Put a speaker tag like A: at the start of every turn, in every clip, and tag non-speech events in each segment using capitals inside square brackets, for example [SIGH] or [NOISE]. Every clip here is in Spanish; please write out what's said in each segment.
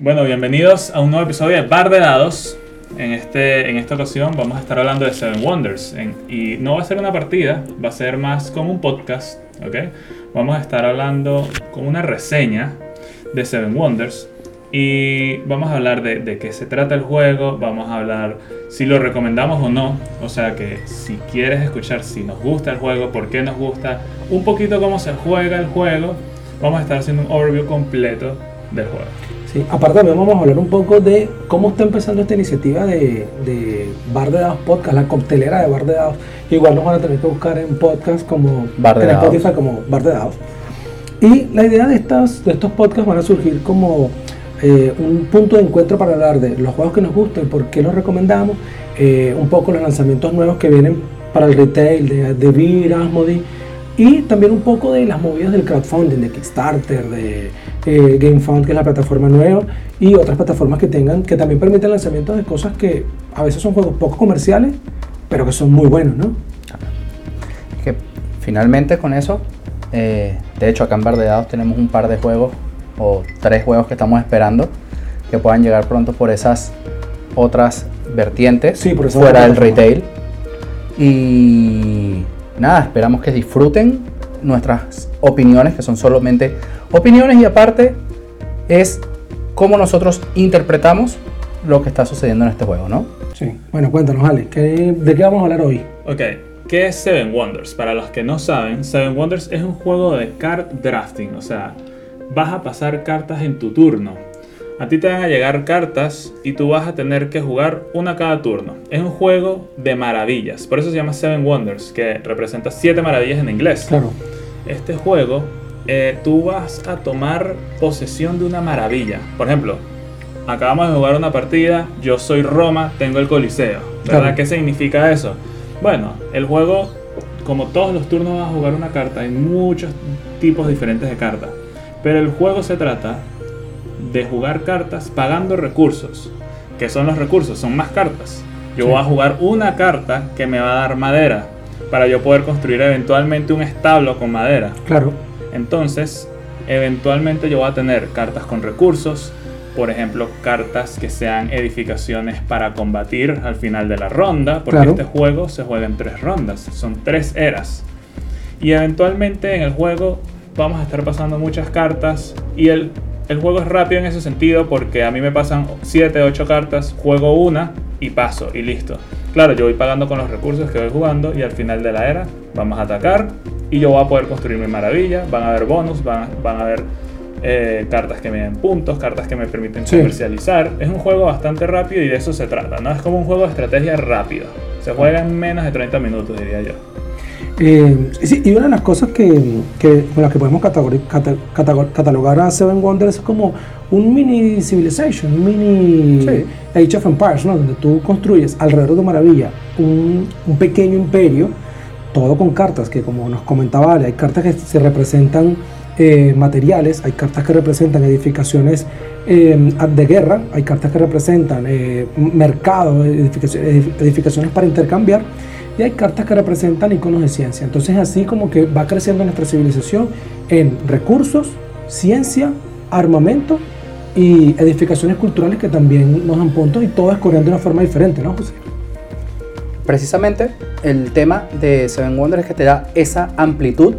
A: Bueno, bienvenidos a un nuevo episodio de Bar de Dados. En, este, en esta ocasión vamos a estar hablando de Seven Wonders. Y no va a ser una partida, va a ser más como un podcast. ¿ok? Vamos a estar hablando como una reseña de Seven Wonders. Y vamos a hablar de, de qué se trata el juego, vamos a hablar si lo recomendamos o no. O sea que si quieres escuchar si nos gusta el juego, por qué nos gusta, un poquito cómo se juega el juego, vamos a estar haciendo un overview completo del juego.
B: Sí, aparte también vamos a hablar un poco de cómo está empezando esta iniciativa de, de Bar de Dados Podcast, la coctelera de Bar de Dados. Igual nos van a tener que buscar en podcast como
C: Bar de
B: en. Spotify como Bar de Dados. Y la idea de, estas, de estos podcasts van a surgir como eh, un punto de encuentro para hablar de los juegos que nos gustan, por qué los recomendamos, eh, un poco los lanzamientos nuevos que vienen para el retail de, de Vir, Asmodee, y también un poco de las movidas del crowdfunding, de Kickstarter, de eh, GameFound, que es la plataforma nueva, y otras plataformas que tengan, que también permiten lanzamientos de cosas que a veces son juegos poco comerciales, pero que son muy buenos, ¿no?
C: que finalmente con eso, eh, de hecho acá en Bar de Dados tenemos un par de juegos o tres juegos que estamos esperando que puedan llegar pronto por esas otras vertientes
B: Sí, por esa
C: fuera del retail. Y nada, esperamos que disfruten nuestras opiniones, que son solamente opiniones y aparte es cómo nosotros interpretamos lo que está sucediendo en este juego, ¿no?
B: Sí. Bueno, cuéntanos, Ale, ¿qué- ¿de qué vamos a hablar hoy?
A: Ok, ¿qué es Seven Wonders? Para los que no saben, Seven Wonders es un juego de card drafting, o sea, vas a pasar cartas en tu turno. A ti te van a llegar cartas y tú vas a tener que jugar una cada turno. Es un juego de maravillas, por eso se llama Seven Wonders, que representa siete maravillas en inglés.
B: Claro.
A: Este juego, eh, tú vas a tomar posesión de una maravilla. Por ejemplo, acabamos de jugar una partida, yo soy Roma, tengo el Coliseo. ¿Verdad?
B: Claro.
A: ¿Qué significa eso? Bueno, el juego, como todos los turnos vas a jugar una carta, hay muchos tipos diferentes de cartas. Pero el juego se trata de jugar cartas pagando recursos. ¿Qué son los recursos? Son más cartas. Yo
B: Sí.
A: voy a jugar una carta que me va a dar madera para yo poder construir eventualmente un establo con madera.
B: Claro.
A: Entonces, eventualmente yo voy a tener cartas con recursos, por ejemplo, cartas que sean edificaciones para combatir al final de la ronda, porque
B: Claro.
A: este juego se juega en tres rondas, son tres eras. Y eventualmente en el juego vamos a estar pasando muchas cartas y el, el juego es rápido en ese sentido porque a mí me pasan 7, 8 cartas, juego una y paso y listo. Claro, yo voy pagando con los recursos que voy jugando y al final de la era vamos a atacar y yo voy a poder construir mi maravilla, van a haber bonus, van, van a haber eh, cartas que me den puntos, cartas que me permiten
B: Sí.
A: comercializar. Es un juego bastante rápido y de eso se trata, ¿no? Es como un juego de estrategia rápido. Se juega en menos de 30 minutos, diría yo.
B: Eh, sí, y una de las cosas que, que- con las que podemos cata- cata- catalogar a Seven Wonders es como un mini Civilization, un mini
C: Sí.
B: Age of Empires, ¿no? donde tú construyes alrededor de tu maravilla un, un pequeño imperio, todo con cartas, que como nos comentaba Ale, hay cartas que se representan eh, materiales, hay cartas que representan edificaciones eh, de guerra, hay cartas que representan eh, mercados, edificaciones, para intercambiar, y hay cartas que representan iconos de ciencia. Entonces así como que va creciendo nuestra civilización en recursos, ciencia, armamento y edificaciones culturales que también nos dan puntos y todas corriendo de una forma diferente, ¿no, José?
C: Precisamente el tema de Seven Wonders es que te da esa amplitud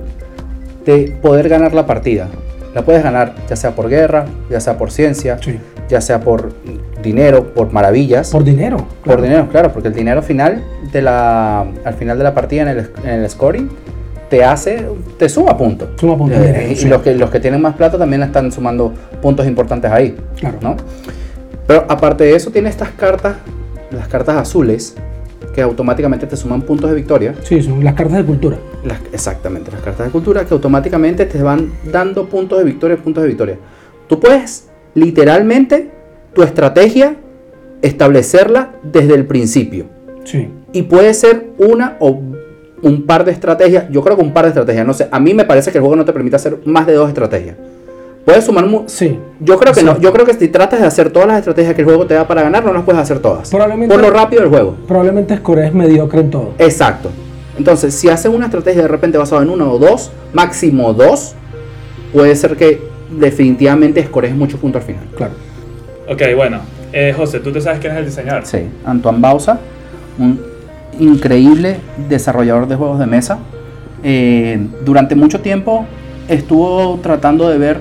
C: de poder ganar la partida. La puedes ganar ya sea por guerra, ya sea por ciencia,
B: Sí.
C: ya sea por dinero, por maravillas.
B: Por dinero.
C: Por
B: claro.
C: dinero, claro, porque el dinero final de la, al final de la partida en el, en el scoring te hace, te suma puntos.
B: Suma puntos,
C: Eh,
B: dinero,
C: y
B: sí.
C: los que, los que tienen más plata también están sumando puntos importantes ahí,
B: Claro.
C: ¿no? Pero aparte de eso tiene estas cartas, las cartas azules, que automáticamente te suman puntos de victoria.
B: Sí, son las cartas de cultura.
C: Las- exactamente, las cartas de cultura que automáticamente te van dando puntos de victoria, puntos de victoria. Tú puedes literalmente tu estrategia establecerla desde el principio.
B: Sí.
C: Y puede ser una o un par de estrategias. Yo creo que un par de estrategias. No sé, a mí me parece que el juego no te permite hacer más de dos estrategias. Puedes sumar. mu-
B: Sí.
C: Yo creo que no. Yo creo que si tratas de hacer todas las estrategias que el juego te da para ganar, no las puedes hacer todas.
B: Probablemente-
C: Por lo rápido del juego.
B: Probablemente Score es mediocre en todo.
C: Exacto. Entonces, si haces una estrategia de repente basada en uno o dos, máximo dos, puede ser que definitivamente escores muchos puntos al final.
B: Claro.
A: Ok, bueno. Eh, José, ¿tú te sabes quién es el diseñador?
C: Sí, Antoine Bausa, un increíble desarrollador de juegos de mesa. Eh, durante mucho tiempo estuvo tratando de ver,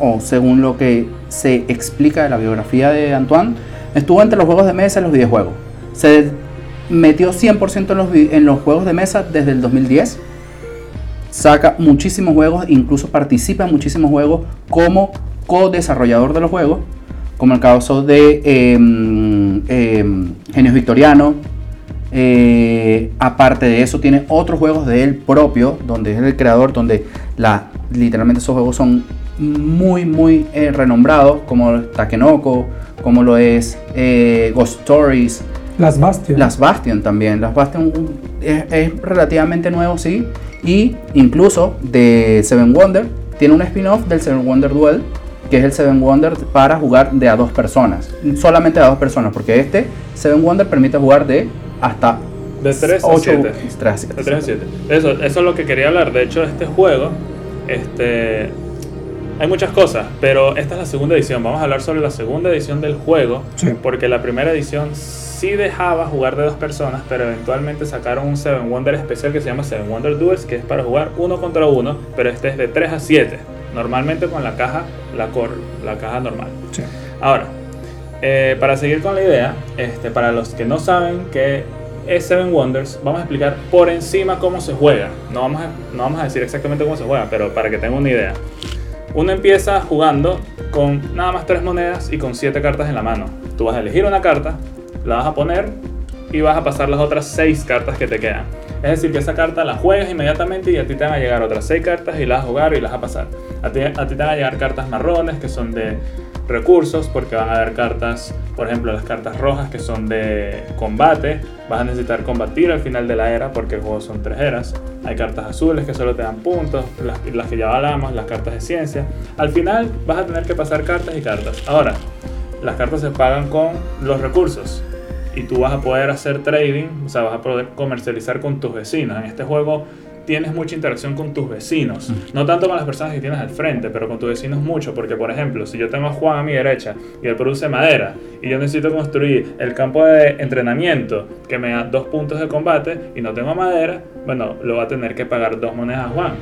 C: o según lo que se explica de la biografía de Antoine, estuvo entre los juegos de mesa y los videojuegos. Se metió 100% en los, en los juegos de mesa desde el 2010. Saca muchísimos juegos, incluso participa en muchísimos juegos como co-desarrollador de los juegos, como el caso de em, Genios Victoriano. Eh, aparte de eso, tiene otros juegos de él propio, donde es el creador, donde literalmente esos juegos son muy, muy eh, renombrados, como Takenoko, como lo es eh, Ghost Stories,
B: Las Bastion.
C: las Bastion también. Las Bastion uh, es, es relativamente nuevo, sí. Y incluso de Seven Wonder tiene un spin-off del Seven Wonder Duel, que es el Seven Wonder para jugar de a dos personas. Solamente a dos personas, porque este Seven Wonder permite jugar de hasta
A: De 3 a
C: ocho-
A: 7.
C: tres a siete.
A: De 3 a 7. Eso, eso es lo que quería hablar. De hecho, este juego, este, hay muchas cosas, pero esta es la segunda edición. Vamos a hablar sobre la segunda edición del juego,
B: Sí.
A: porque la primera edición sí dejaba jugar de dos personas, pero eventualmente sacaron un Seven Wonder especial que se llama Seven Wonder Duels, que es para jugar uno contra uno, pero este es de 3 a 7. Normalmente con la caja, la core, la caja normal.
B: Sí.
A: Ahora, eh, para seguir con la idea, este, para los que no saben qué es Seven Wonders, vamos a explicar por encima cómo se juega. No vamos, a, no vamos a decir exactamente cómo se juega, pero para que tengan una idea. Uno empieza jugando con nada más tres monedas y con siete cartas en la mano. Tú vas a elegir una carta, la vas a poner y vas a pasar las otras seis cartas que te quedan. Es decir, que esa carta la juegas inmediatamente y a ti te van a llegar otras seis cartas y las vas a jugar y las vas a pasar. A ti, a ti te van a llegar cartas marrones que son de recursos porque van a haber cartas, por ejemplo, las cartas rojas que son de combate. Vas a necesitar combatir al final de la era porque el juego son tres eras. Hay cartas azules que solo te dan puntos, las, las que ya hablamos, las cartas de ciencia. Al final vas a tener que pasar cartas y cartas. Ahora, las cartas se pagan con los recursos y tú vas a poder hacer trading, o sea, vas a poder comercializar con tus vecinos. En este juego tienes mucha interacción con tus vecinos, no tanto con las personas que tienes al frente, pero con tus vecinos mucho, porque por ejemplo, si yo tengo a Juan a mi derecha y él produce madera y yo necesito construir el campo de entrenamiento que me da dos puntos de combate y no tengo madera, bueno, lo va a tener que pagar dos monedas a Juan.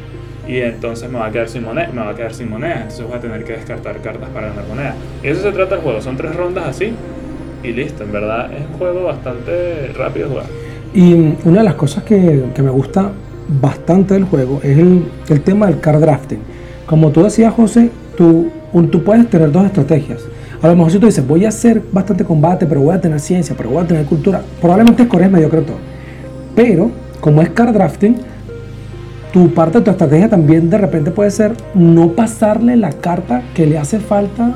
A: Y entonces me va a quedar sin moneda, me va a quedar sin moneda, entonces voy a tener que descartar cartas para ganar moneda. Y eso se trata el juego, son tres rondas así y listo, en verdad es un juego bastante rápido de jugar.
B: Y una de las cosas que, que me gusta bastante del juego es el, el tema del card drafting. Como tú decías, José, tú, un- tú puedes tener dos estrategias. A lo mejor si tú dices, voy a hacer bastante combate, pero voy a tener ciencia, pero voy a tener cultura, probablemente escoges mediocre todo. Pero, como es card drafting, tu parte de tu estrategia también de repente puede ser no pasarle la carta que le hace falta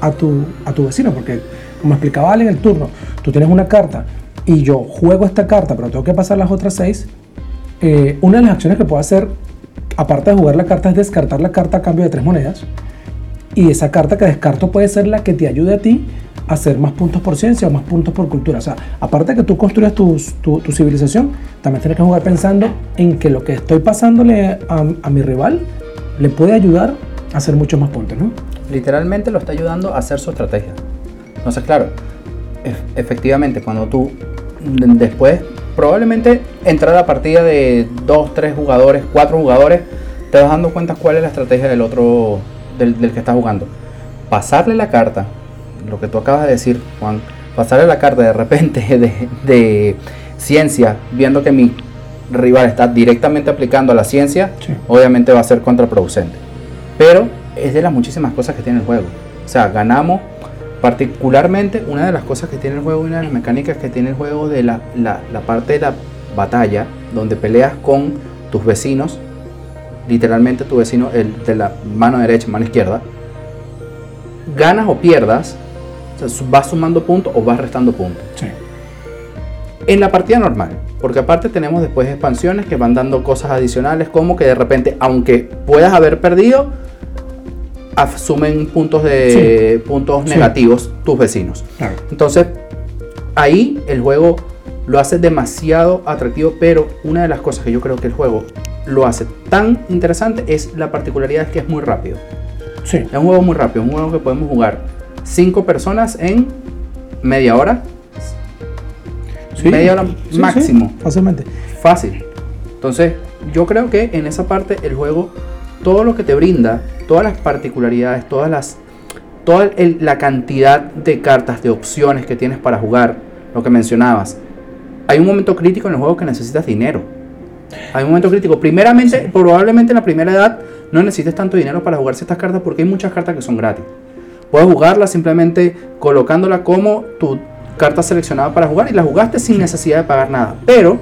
B: a tu, a tu vecino, porque como explicaba Ale en el turno, tú tienes una carta y yo juego esta carta, pero tengo que pasar las otras seis. eh, una de las acciones que puedo hacer, aparte de jugar la carta, es descartar la carta a cambio de tres monedas. Y esa carta que descarto puede ser la que te ayude a ti a hacer más puntos por ciencia o más puntos por cultura. O sea, aparte de que tú construyas tus- tu, tu civilización, también tienes que jugar pensando en que lo que estoy pasándole a, a mi rival le puede ayudar a hacer muchos más puntos, ¿no?
C: literalmente lo está ayudando a hacer su estrategia. Entonces, claro, ef- efectivamente, cuando tú después, probablemente entrar a la partida de 2, 3 jugadores, 4 jugadores, te vas dando cuenta cuál es la estrategia del otro, del, del que está jugando. Pasarle la carta, lo que tú acabas de decir, Juan, pasarle la carta de repente [LAUGHS] de, de ciencia, viendo que mi rival está directamente aplicando a la ciencia,
B: Sí.
C: obviamente va a ser contraproducente. Pero es de las muchísimas cosas que tiene el juego. O sea, ganamos particularmente una de las cosas que tiene el juego y una de las mecánicas que tiene el juego de la, la- la parte de la batalla, donde peleas con tus vecinos, literalmente tu vecino, el de la mano derecha, mano izquierda, ganas o pierdas, o sea, vas sumando puntos o vas restando puntos
B: Sí.
C: en la partida normal. Porque aparte tenemos después expansiones que van dando cosas adicionales como que de repente, aunque puedas haber perdido, asumen puntos de puntos
B: Sí.
C: negativos tus vecinos.
B: Claro.
C: Entonces, ahí el juego lo hace demasiado atractivo, pero una de las cosas que yo creo que el juego lo hace tan interesante es la particularidad que es muy rápido.
B: Sí.
C: Es un juego muy rápido, un juego que podemos jugar cinco personas en media hora.
B: Sí,
C: media hora
B: sí,
C: máximo.
B: fácilmente.
C: Fácil. Entonces, yo creo que en esa parte el juego, todo lo que te brinda, todas las particularidades, todas las, toda el- la cantidad de cartas, de opciones que tienes para jugar, lo que mencionabas. Hay un momento crítico en el juego que necesitas dinero. Hay un momento crítico. Primeramente, probablemente en la primera edad no necesites tanto dinero para jugar ciertas cartas porque hay muchas cartas que son gratis. Puedes jugarlas simplemente colocándola como tu carta seleccionada para jugar y la jugaste sin necesidad de pagar nada. Pero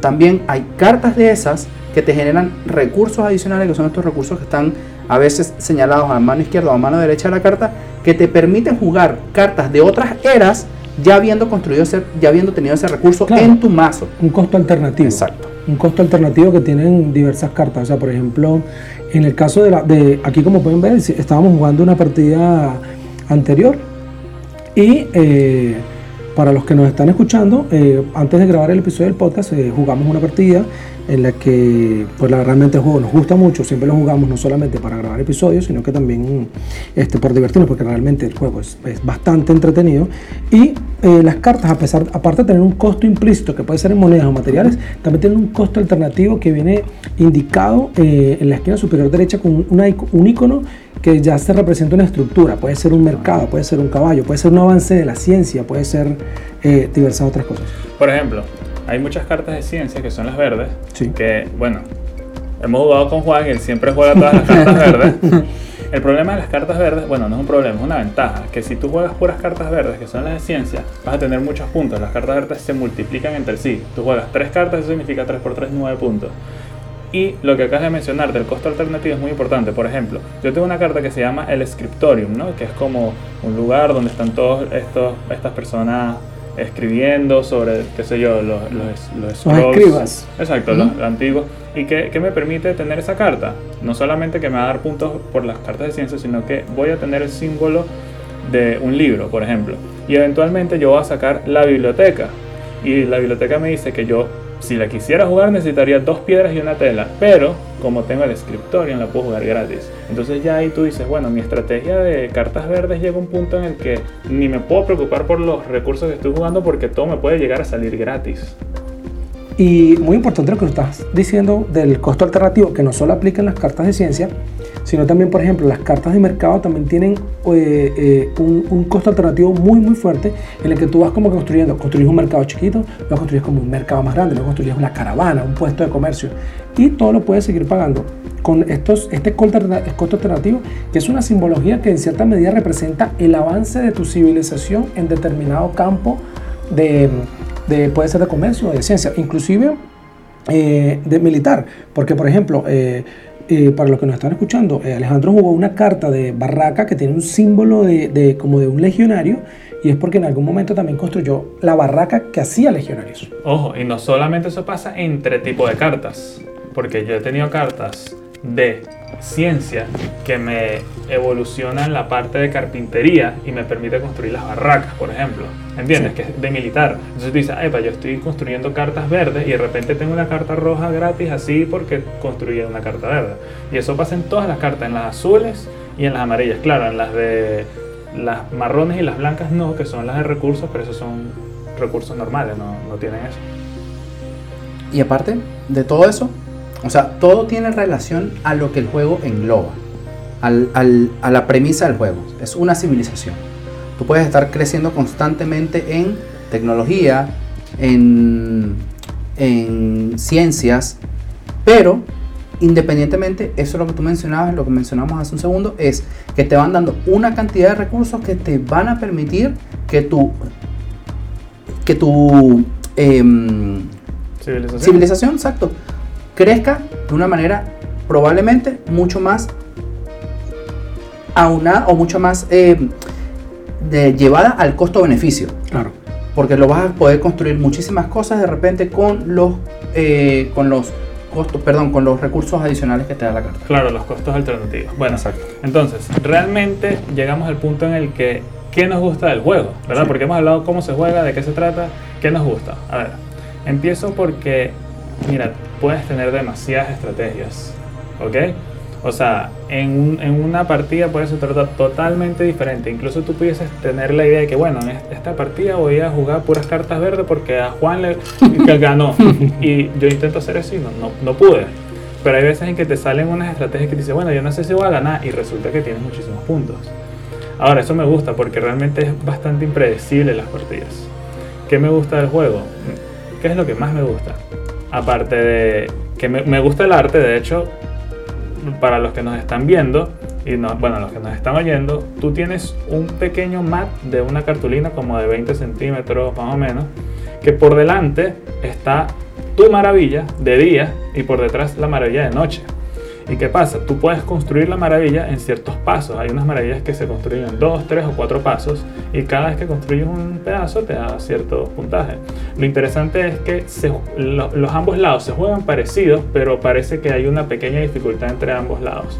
C: también hay cartas de esas que te generan recursos adicionales, que son estos recursos que están a veces señalados a mano izquierda o a mano derecha de la carta, que te permiten jugar cartas de otras eras ya habiendo construido ese, ya habiendo tenido ese recurso
B: Claro.
C: en tu mazo.
B: Un costo alternativo.
C: Exacto.
B: Un costo alternativo que tienen diversas cartas. O sea, por ejemplo, en el caso de, la, de aquí como pueden ver, estábamos jugando una partida anterior y eh, para los que nos están escuchando, eh, antes de grabar el episodio del podcast, eh, jugamos una partida en la que pues la- realmente el juego nos gusta mucho, siempre lo jugamos no solamente para grabar episodios, sino que también este, por divertirnos, porque realmente el juego es, es bastante entretenido. Y eh, las cartas, a pesar, aparte de tener un costo implícito, que puede ser en monedas o materiales, también tienen un costo alternativo que viene indicado eh, en la esquina superior derecha con una un icono que ya se representa una estructura, puede ser un mercado, puede ser un caballo, puede ser un avance de la ciencia, puede ser eh, diversas otras cosas.
A: Por ejemplo, hay muchas cartas de ciencia que son las verdes.
B: Sí.
A: Que, bueno, hemos jugado con Juan y él siempre juega todas las cartas verdes. [LAUGHS] El problema de las cartas verdes, bueno, no es un problema, es una ventaja. Que si tú juegas puras cartas verdes, que son las de ciencia, vas a tener muchos puntos. Las cartas verdes se multiplican entre sí. Tú juegas tres cartas, eso significa 3 por 3, 9 puntos. Y lo que acabas de mencionar del costo alternativo es muy importante. Por ejemplo, yo tengo una carta que se llama el Scriptorium, ¿no? que es como un lugar donde están todas estas personas escribiendo sobre, qué sé yo, los, los, los scrolls.
B: escribas.
A: Exacto, los antiguos. ¿Y qué, qué me permite tener esa carta? No solamente que me va a dar puntos por las cartas de ciencia, sino que voy a tener el símbolo de un libro, por ejemplo. Y eventualmente yo voy a sacar la biblioteca. Y la biblioteca me dice que yo, si la quisiera jugar, necesitaría dos piedras y una tela. Pero como tengo el Scriptorium, la puedo jugar gratis. Entonces ya ahí tú dices, bueno, mi estrategia de cartas verdes llega a un punto en el que ni me puedo preocupar por los recursos que estoy jugando porque todo me puede llegar a salir gratis.
B: Y muy importante lo que estás diciendo del costo alternativo, que no solo aplica en las cartas de ciencia, sino también, por ejemplo, las cartas de mercado también tienen eh, eh, un, costo alternativo muy, muy fuerte, en el que tú vas como construyendo, construyes un mercado chiquito, luego construyes como un mercado más grande, luego construyes una caravana, un puesto de comercio, y todo lo puedes seguir pagando. Con estos, este costo alterna- costo alternativo, que es una simbología que en cierta medida representa el avance de tu civilización en determinado campo de, de- puede ser de comercio o de ciencia, inclusive eh, de militar, porque por ejemplo, eh, para los que nos están escuchando, eh, Alejandro jugó una carta de barraca que tiene un símbolo de, como de un legionario y es porque en algún momento también construyó la barraca que hacía legionarios.
A: Ojo, y no solamente eso pasa entre tipos de cartas, porque yo he tenido cartas de ciencia que me evolucionan la parte de carpintería y me permite construir las barracas, por ejemplo. ¿Entiendes?
B: Sí.
A: Que es de militar. Entonces tú dices, epa, yo estoy construyendo cartas verdes y de repente tengo una carta roja gratis así porque construí una carta verde. Y eso pasa en todas las cartas, en las azules y en las amarillas. Claro, en las de las marrones y las blancas no, que son las de recursos, pero esos son recursos normales, no, no tienen eso.
C: Y aparte de todo eso, o sea, todo tiene relación a lo que el juego engloba, al- al- a la premisa del juego. Es una civilización. Tú puedes estar creciendo constantemente en tecnología, en, en ciencias, pero independientemente, eso es lo que tú mencionabas, lo que mencionamos hace un segundo, es que te van dando una cantidad de recursos que te van a permitir que tu, que tu em,
A: Civilización.
C: civilización, exacto, crezca de una manera probablemente mucho más aunada o mucho más eh, de, llevada al costo-beneficio.
B: Claro.
C: Porque lo vas a poder construir muchísimas cosas de repente con los, eh, con los costos, perdón, con los recursos adicionales que te da la carta.
A: Claro, los costos alternativos. Bueno,
C: Exacto.
A: entonces, realmente llegamos al punto en el que, ¿qué nos gusta del juego? ¿Verdad?
B: Sí.
A: Porque hemos hablado cómo se juega, de qué se trata, ¿qué nos gusta? A ver, empiezo porque, mira, puedes tener demasiadas estrategias, ¿ok? O sea, en, un- en una partida puede ser tratar totalmente diferente. Incluso tú pudieses tener la idea de que, bueno, en est- esta partida voy a jugar puras cartas verdes porque a Juan le [LAUGHS] ganó. y yo intento hacer eso y no, no, no pude. Pero hay veces en que te salen unas estrategias que te dicen, bueno, yo no sé si voy a ganar y resulta que tienes muchísimos puntos. Ahora, eso me gusta porque realmente es bastante impredecible las partidas. ¿Qué me gusta del juego? ¿Qué es lo que más me gusta? Aparte de que me, gusta el arte, de hecho, para los que nos están viendo y no, bueno, los que nos están oyendo, tú tienes un pequeño mat de una cartulina como de 20 centímetros más o menos, que por delante está tu maravilla de día y por detrás la maravilla de noche. ¿Y qué pasa? Tú puedes construir la maravilla en ciertos pasos. Hay unas maravillas que se construyen en dos, tres o cuatro pasos y cada vez que construyes un pedazo te da cierto puntaje. Lo interesante es que los ambos lados se juegan parecidos, pero parece que hay una pequeña dificultad entre ambos lados.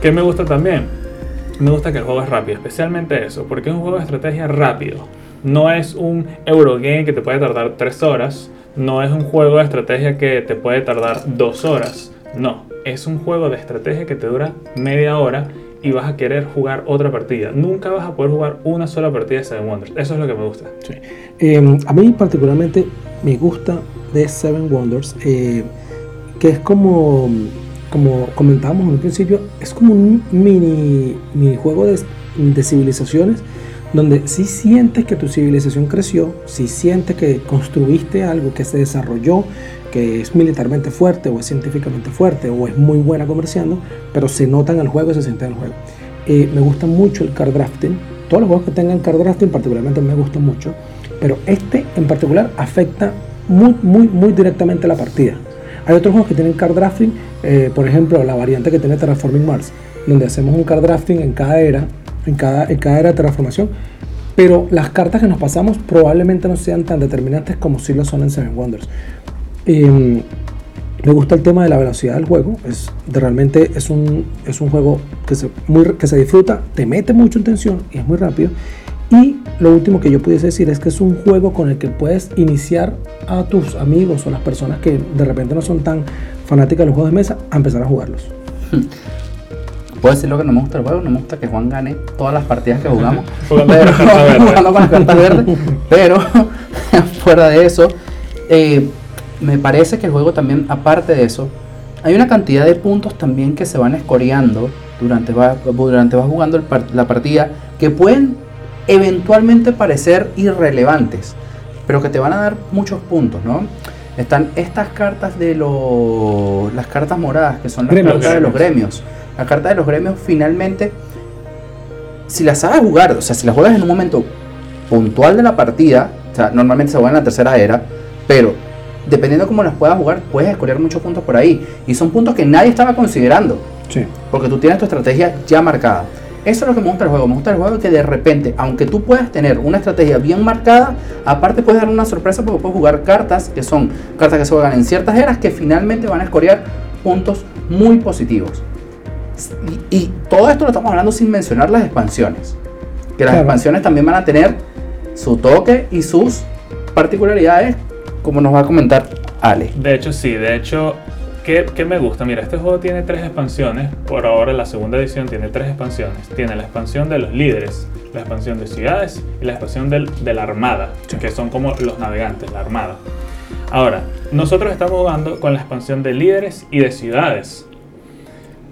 A: ¿Qué me gusta también? Me gusta que el juego es rápido, especialmente eso, porque es un juego de estrategia rápido. No es un Eurogame que te puede tardar 3 horas, no es un juego de estrategia que te puede tardar 2 horas. No, es un juego de estrategia que te dura media hora y vas a querer jugar otra partida. Nunca vas a poder jugar una sola partida de Seven Wonders. Eso es lo que me gusta.
B: Eh, a mí particularmente me gusta de Seven Wonders, eh, que es como, como comentábamos en un principio, es como un mini, mini juego de, de civilizaciones donde sí sientes que tu civilización creció, sí sientes que construiste algo que se desarrolló, que es militarmente fuerte o es científicamente fuerte o es muy buena comerciando, pero se nota en el juego y se siente en el juego. Eh, me gusta mucho el card drafting. Todos los juegos que tengan card drafting particularmente me gustan mucho, pero este en particular afecta muy, muy, muy directamente la partida. Hay otros juegos que tienen card drafting, eh, por ejemplo, la variante que tiene Terraforming Mars, donde hacemos un card drafting en cada era, en cada, en cada era de terraformación, pero las cartas que nos pasamos probablemente no sean tan determinantes como si lo son en Seven Wonders. Eh, me gusta el tema de la velocidad del juego. Es, de- realmente es un, es un juego que se, muy, que se disfruta, te mete mucho en tensión y es muy rápido. Y lo último que yo pudiese decir es que es un juego con el que puedes iniciar a tus amigos o las personas que de repente no son tan fanáticas de los juegos de mesa a empezar a jugarlos. [LAUGHS]
C: Puedo decir lo que no me gusta del juego, no me gusta que Juan gane todas las partidas que jugamos. [LAUGHS]
A: Jugando
C: pero,
A: con las cartas [LAUGHS] verdes.
C: jugando con las cartas verdes. Pero fuera de eso, eh, me parece que el juego también, aparte de eso, hay una cantidad de puntos también que se van escoreando durante va, durante vas jugando el par- la partida que pueden eventualmente parecer irrelevantes, pero que te van a dar muchos puntos, ¿no? Están estas cartas de los las cartas moradas, que son las
B: Gremios.
C: cartas de los gremios. La carta de los gremios finalmente, si las sabes jugar, o sea, si las juegas en un momento puntual de la partida, o sea, normalmente se juega en la tercera era, pero dependiendo de cómo las puedas jugar, puedes escoger muchos puntos por ahí. Y son puntos que nadie estaba considerando.
B: Sí.
C: Porque tú tienes tu estrategia ya marcada. Eso es lo que me gusta del juego. Me gusta el juego que de repente, aunque tú puedas tener una estrategia bien marcada, aparte puedes dar una sorpresa porque puedes jugar cartas que son cartas que se juegan en ciertas eras que finalmente van a escorear puntos muy positivos. Y, y todo esto lo estamos hablando sin mencionar las expansiones. Que las
B: Claro.
C: expansiones también van a tener su toque y sus particularidades, como nos va a comentar Ale.
A: De hecho, sí, de hecho, ¿qué, qué me gusta? Mira, este juego tiene tres expansiones. Por ahora, la segunda edición tiene tres expansiones. Tiene la expansión de los líderes, la expansión de ciudades y la expansión del- de la armada, que son como los navegantes, la armada. Ahora, nosotros estamos jugando con la expansión de líderes y de ciudades.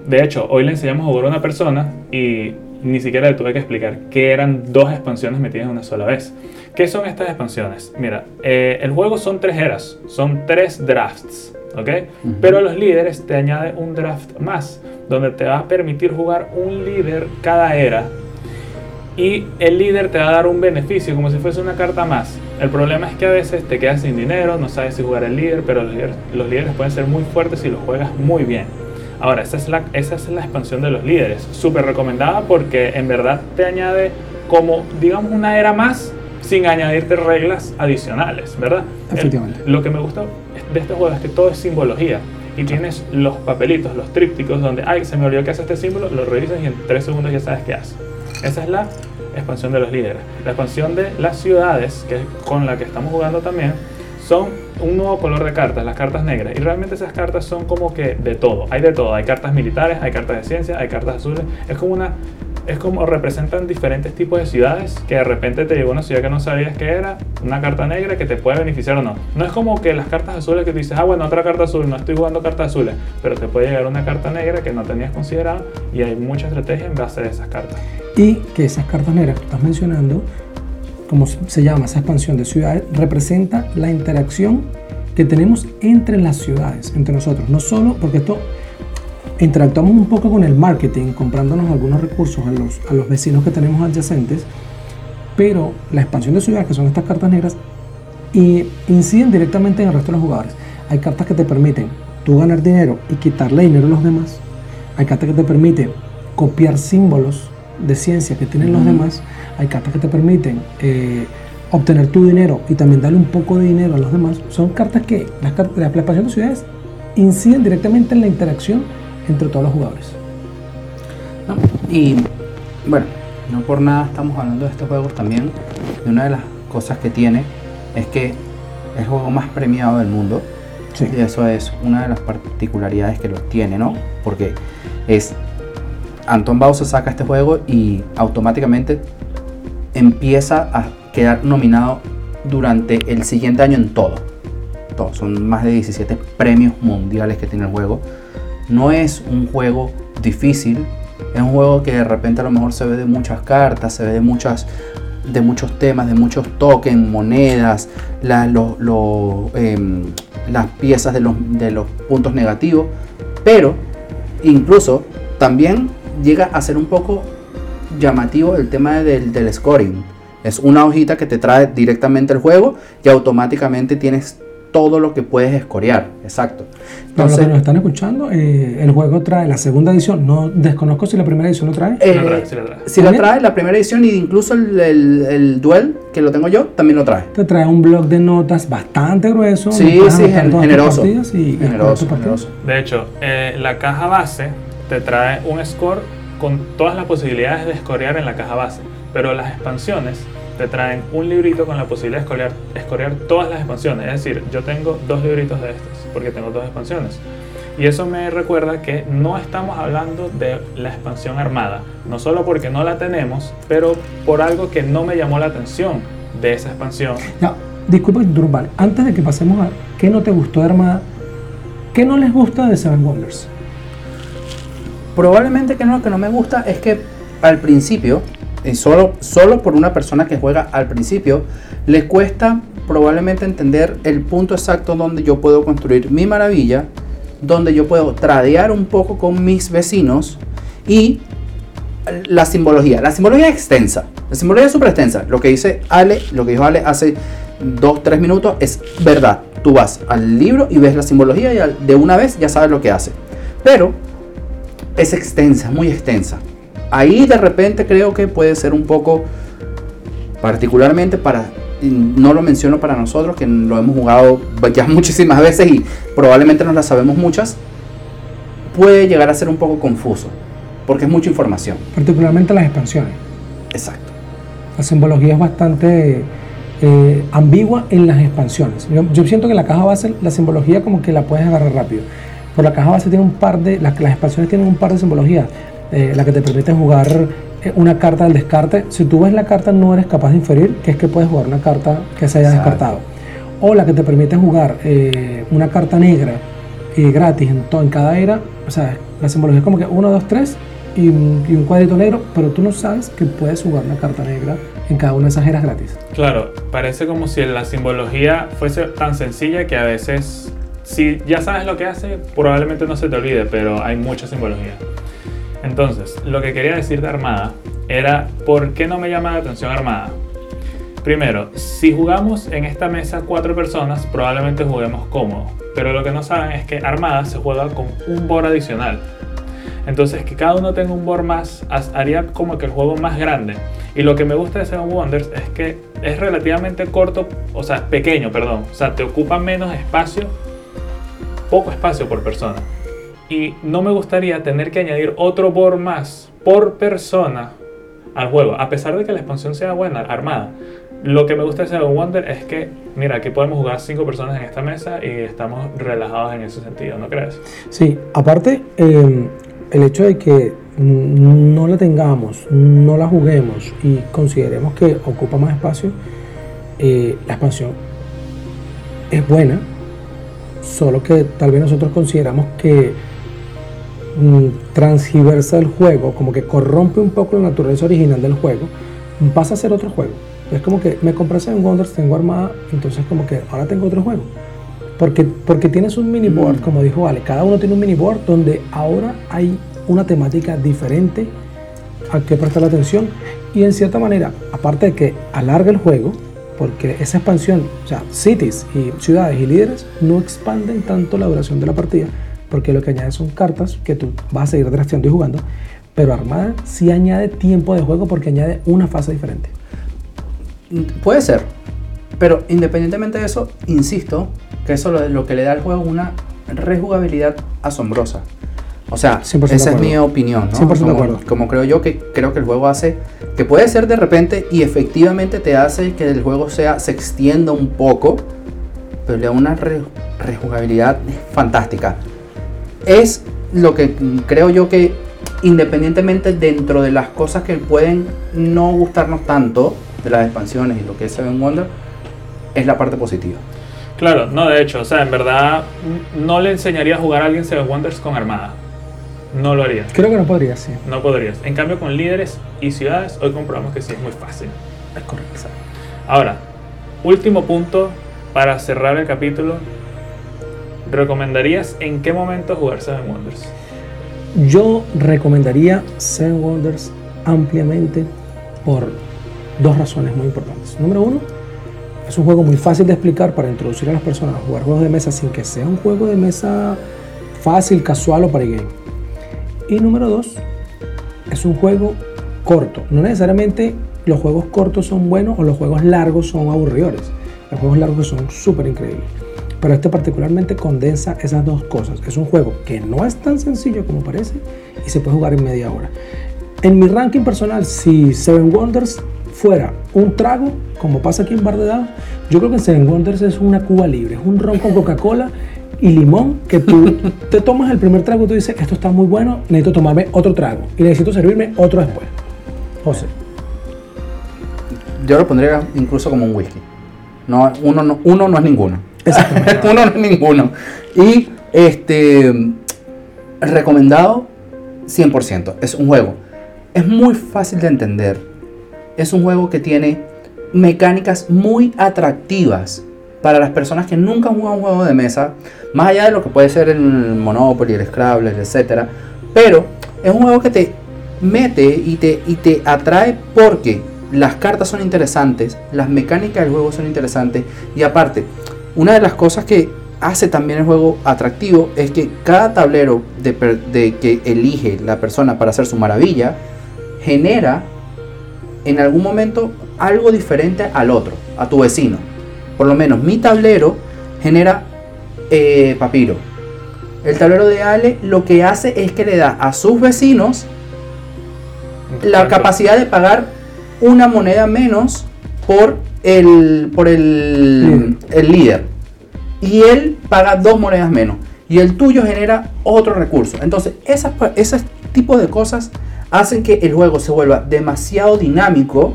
A: De hecho, hoy le enseñamos a jugar a una persona y ni siquiera le tuve que explicar que eran dos expansiones metidas en una sola vez. ¿Qué son estas expansiones? Mira, eh, el juego son tres eras, son tres drafts, ¿ok?
C: Ujú.
A: Pero los líderes te añade un draft más, donde te va a permitir jugar un líder cada era y el líder te va a dar un beneficio como si fuese una carta más. El problema es que a veces te quedas sin dinero, no sabes si jugar el líder, pero los líderes, los líderes pueden ser muy fuertes si los juegas muy bien. Ahora, esa es la, esa es la expansión de los líderes. Súper recomendada porque en verdad te añade como, digamos, una era más sin añadirte reglas adicionales, ¿verdad? El-
B: Efectivamente.
A: lo que me gusta de este juego es que todo es simbología. Y tienes los papelitos, los trípticos, donde, ay, se me olvidó que hace este símbolo, lo revisas y en tres segundos ya sabes qué hace. Esa es la expansión de los líderes. La expansión de las ciudades, que es con la que estamos jugando también, son un nuevo color de cartas, las cartas negras. Y realmente esas cartas son como que de todo. Hay de todo. Hay cartas militares, hay cartas de ciencia, hay cartas azules. Es como una es como representan diferentes tipos de ciudades que de repente te llegó una ciudad que no sabías que era, una carta negra que te puede beneficiar o no. No es como que las cartas azules que tú dices, ah, bueno, otra carta azul, no estoy jugando cartas azules, pero te puede llegar una carta negra que no tenías considerado y hay mucha estrategia en base a esas cartas.
B: Y que esas cartas negras que estás mencionando, como se llama esa expansión de ciudades, representa la interacción que tenemos entre las ciudades, entre nosotros. No solo porque esto interactuamos un poco con el marketing, comprándonos algunos recursos a los, a los vecinos que tenemos adyacentes, pero la expansión de ciudades, que son estas cartas negras, y inciden directamente en el resto de los jugadores. Hay cartas que te permiten tú ganar dinero y quitarle dinero a los demás. Hay cartas que te permiten copiar símbolos de ciencia que tienen los demás. Hay cartas que te permiten eh, obtener tu dinero y también darle un poco de dinero a los demás. Son cartas que las, la expansión de ciudades inciden directamente en la interacción entre todos los jugadores.
C: y bueno, no por nada estamos hablando de estos juegos también. Y una de las cosas que tiene es que es el juego más premiado del mundo. Y eso es una de las particularidades que lo tiene, ¿no? Porque es. Anton Bausa saca este juego y automáticamente empieza a quedar nominado durante el siguiente año en todo. todo. Son más de 17 premios mundiales que tiene el juego. No es un juego difícil, es un juego que de repente a lo mejor se ve de muchas cartas, se ve de de muchos temas, de muchos tokens, monedas, em, las piezas de los, de los puntos negativos, pero incluso también llega a ser un poco llamativo el tema del, del scoring. Es una hojita que te trae directamente el juego y automáticamente tienes todo lo que puedes escorear. Exacto.
B: Para los que nos están escuchando, eh, el juego trae la segunda edición. No desconozco si la primera edición lo trae.
C: Eh, sí, la trae. Si la trae, la primera edición y incluso el, el, duel que lo tengo yo también lo trae.
B: Te trae un blog de notas bastante grueso.
C: Sí, sí, generoso. generoso,
A: generoso. De hecho, eh, la caja base te trae un score con todas las posibilidades de escorear en la caja base. Pero las expansiones te traen un librito con la posibilidad de escorear, todas las expansiones. Es decir, yo tengo dos libritos de estos, porque tengo dos expansiones. Y eso me recuerda que no estamos hablando de la expansión armada, no solo porque no la tenemos, pero por algo que no me llamó la atención de esa expansión.
B: Ya, disculpa Durval, antes de que pasemos a qué no te gustó de Armada, ¿qué no les gusta de Seven Wonders?
C: Probablemente que no, lo que no me gusta es que al principio y solo, solo por una persona que juega al principio, le cuesta probablemente entender el punto exacto donde yo puedo construir mi maravilla, donde yo puedo tradear un poco con mis vecinos y la simbología. La simbología es extensa. La simbología es súper extensa. Lo que dice Ale, lo que dijo Ale hace 2-3 minutos es verdad. Tú vas al libro y ves la simbología y de una vez ya sabes lo que hace. Pero es extensa, muy extensa ahí de repente creo que puede ser un poco, particularmente para, no lo menciono para nosotros, que lo hemos jugado [LAUGHS] ya muchísimas veces y probablemente nos la sabemos muchas, puede llegar a ser un poco confuso, porque es mucha información.
B: Particularmente las expansiones.
C: Exacto.
B: La simbología es bastante eh, ambigua en las expansiones. Yo, siento que la caja base, la simbología como que la puedes agarrar rápido. Por la caja base tiene un par de, las, las expansiones tienen un par de simbologías. Eh, la que te permite jugar eh, una carta del descarte. Si tú ves la carta no eres capaz de inferir que es que puedes jugar una carta que se haya descartado. O la que te permite jugar eh, una carta negra gratis en, todo, en cada era. O sea, la simbología es como que 1, 2, 3 y, un cuadrito negro, pero tú no sabes que puedes jugar una carta negra en cada una de esas eras gratis.
A: Claro, parece como si la simbología fuese tan sencilla que a veces, si ya sabes lo que hace, probablemente no se te olvide, pero hay mucha simbología. Entonces, lo que quería decir de Armada era por qué no me llama la atención Armada. Primero, si jugamos en esta mesa cuatro personas, probablemente juguemos cómodo. Pero lo que no saben es que Armada se juega con un board adicional. Entonces, que cada uno tenga un board más haría como que el juego más grande. Y lo que me gusta de Seven Wonders es que es relativamente corto, o sea, pequeño, perdón. O sea, te ocupa menos espacio, poco espacio por persona y no me gustaría tener que añadir otro board más por persona al juego. A pesar de que la expansión sea buena, armada. Lo que me gusta de Seven Wonder es que, mira, aquí podemos jugar cinco personas en esta mesa y estamos relajados en ese sentido, ¿no crees?
B: Sí, aparte, eh, el hecho de que no la tengamos, no la juguemos y consideremos que ocupa más espacio, eh, la expansión es buena, solo que tal vez nosotros consideramos que transgiversa el juego, como que corrompe un poco la naturaleza original del juego, pasa a ser otro juego. Es como que me compré Seven Wonders, tengo armada, entonces como que ahora tengo otro juego. Porque, porque tienes un mini board,
C: Mm.
B: como dijo Vale, cada uno tiene un mini board donde ahora hay una temática diferente a que prestar atención y en cierta manera, aparte de que alarga el juego, porque esa expansión, o sea, cities y ciudades y líderes no expanden tanto la duración de la partida, porque lo que añade son cartas que tú vas a seguir drafteando y jugando, pero Armada sí añade tiempo de juego porque añade una fase diferente.
C: Puede ser. Pero independientemente de eso, insisto que eso lo, lo que le da al juego una rejugabilidad asombrosa. O sea,
B: 100% de
C: esa es mi opinión, ¿no?
B: 100% de
C: como,
B: acuerdo.
C: como creo yo que creo que el juego hace que puede ser de repente y efectivamente te hace que el juego sea se extienda un poco, pero le da una re- rejugabilidad fantástica. Es lo que creo yo que independientemente dentro de las cosas que pueden no gustarnos tanto de las expansiones y lo que es Seven Wonder es la parte positiva.
A: Claro, no, de hecho, o sea, en verdad no le enseñaría a jugar a alguien Seven Wonders con armada. No lo haría.
B: Creo que no podría, sí.
A: No podrías. En cambio, con líderes y ciudades, hoy comprobamos que sí es muy fácil.
B: Es correcto.
A: Ahora, último punto para cerrar el capítulo. ¿Recomendarías en qué momento jugar Seven Wonders?
B: Yo recomendaría Seven Wonders ampliamente por dos razones muy importantes. Número uno, es un juego muy fácil de explicar para introducir a las personas a jugar juegos de mesa sin que sea un juego de mesa fácil, casual o party game. Y número dos, es un juego corto. No necesariamente los juegos cortos son buenos o los juegos largos son aburridores. Los juegos largos son súper increíbles. Pero este particularmente condensa esas dos cosas. Es un juego que no es tan sencillo como parece y se puede jugar en media hora. En mi ranking personal, si Seven Wonders fuera un trago, como pasa aquí en Bar de Dados, yo creo que Seven Wonders es una cuba libre, es un ron con Coca-Cola y limón que tú [LAUGHS] te tomas el primer trago y tú dices, esto está muy bueno, necesito tomarme otro trago y necesito servirme otro después. José.
C: Yo lo pondría incluso como un whisky. No, uno, no, uno no es ninguno. [LAUGHS] Uno no es ninguno. Y este recomendado 100%. Es un juego. Es muy fácil de entender. Es un juego que tiene mecánicas muy atractivas para las personas que nunca han jugado un juego de mesa, más allá de lo que puede ser el Monopoly, el Scrabble, etc. Pero es un juego que te mete y te, y te atrae porque las cartas son interesantes, las mecánicas del juego son interesantes y aparte, una de las cosas que hace también el juego atractivo es que cada tablero de, que elige la persona para hacer su maravilla genera en algún momento algo diferente al otro, a tu vecino. Por lo menos mi tablero genera eh, papiro. El tablero de Ale lo que hace es que le da a sus vecinos la capacidad de pagar una moneda menos por el, por el, el líder. Y él paga dos monedas menos. Y el tuyo genera otro recurso. Entonces, esas, pa- ese tipo de cosas hacen que el juego se vuelva demasiado dinámico.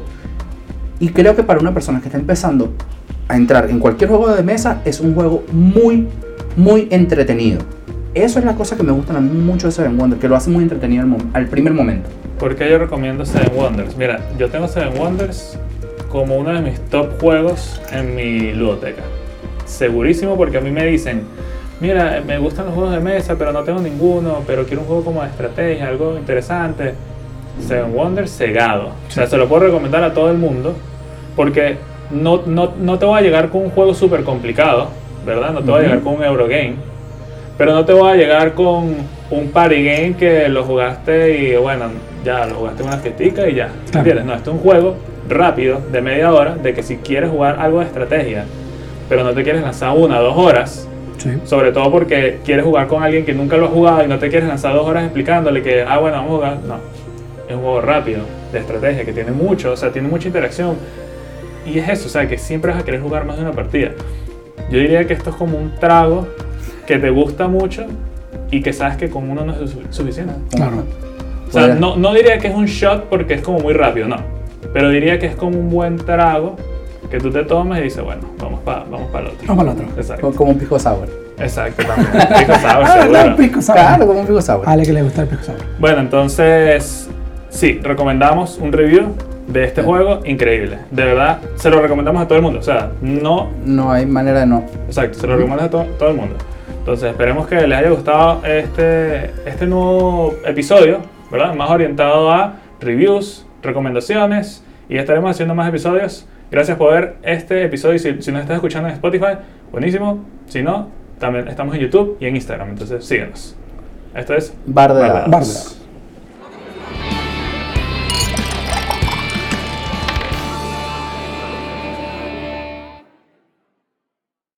C: Y creo que para una persona que está empezando a entrar en cualquier juego de mesa es un juego muy, muy entretenido. Eso es la cosa que me gusta mucho de Seven Wonders, que lo hace muy entretenido al, mom- al primer momento.
A: ¿Por qué yo recomiendo Seven Wonders? Mira, yo tengo Seven Wonders como uno de mis top juegos en mi ludoteca. Segurísimo porque a mí me dicen, mira, me gustan los juegos de mesa, pero no tengo ninguno, pero quiero un juego como de estrategia, algo interesante. Seven Wonders cegado. O sea, se lo puedo recomendar a todo el mundo porque no, no, no te voy a llegar con un juego súper complicado, ¿verdad? No te voy a llegar con un Eurogame. Pero no te voy a llegar con un party game que lo jugaste y bueno, ya lo jugaste una fiestica y ya. ¿Entiendes? No, esto es un juego rápido, de media hora, de que si quieres jugar algo de estrategia, pero no te quieres lanzar una o dos horas,
B: Sí.
A: sobre todo porque quieres jugar con alguien que nunca lo ha jugado y no te quieres lanzar dos horas explicándole que, ah, bueno, vamos a jugar. No, es un juego rápido. de estrategia, que tiene mucho, o sea, tiene mucha interacción. Y es eso, o sea, que siempre vas a querer jugar más de una partida. Yo diría que esto es como un trago que te gusta mucho y que sabes que con uno no es su- suficiente.
B: Claro.
A: O sea, no, no diría que es un shot porque es como muy rápido, no. Pero diría que es como un buen trago que tú te tomas y dices, bueno, vamos para vamos pa el otro.
B: Vamos para el otro.
A: Exacto.
C: Como, como un pisco sour.
A: Exacto, también. Pico sour, [LAUGHS]
B: Ah, el pisco sour.
C: Claro, como un pisco sour.
B: A Ale que le gusta el pisco sour.
A: Bueno, entonces, sí, recomendamos un review de este juego increíble. De verdad, se lo recomendamos a todo el mundo. O sea, no,
C: No hay manera de no.
A: exacto, se lo recomendamos a to- todo el mundo. Entonces, esperemos que les haya gustado este, este nuevo episodio, ¿verdad? Más orientado a reviews, recomendaciones y estaremos haciendo más episodios. Gracias por ver este episodio. Si, si nos estás escuchando en Spotify, buenísimo. Si no, también estamos en YouTube y en Instagram. Entonces, síguenos. Esto es
C: Bar de.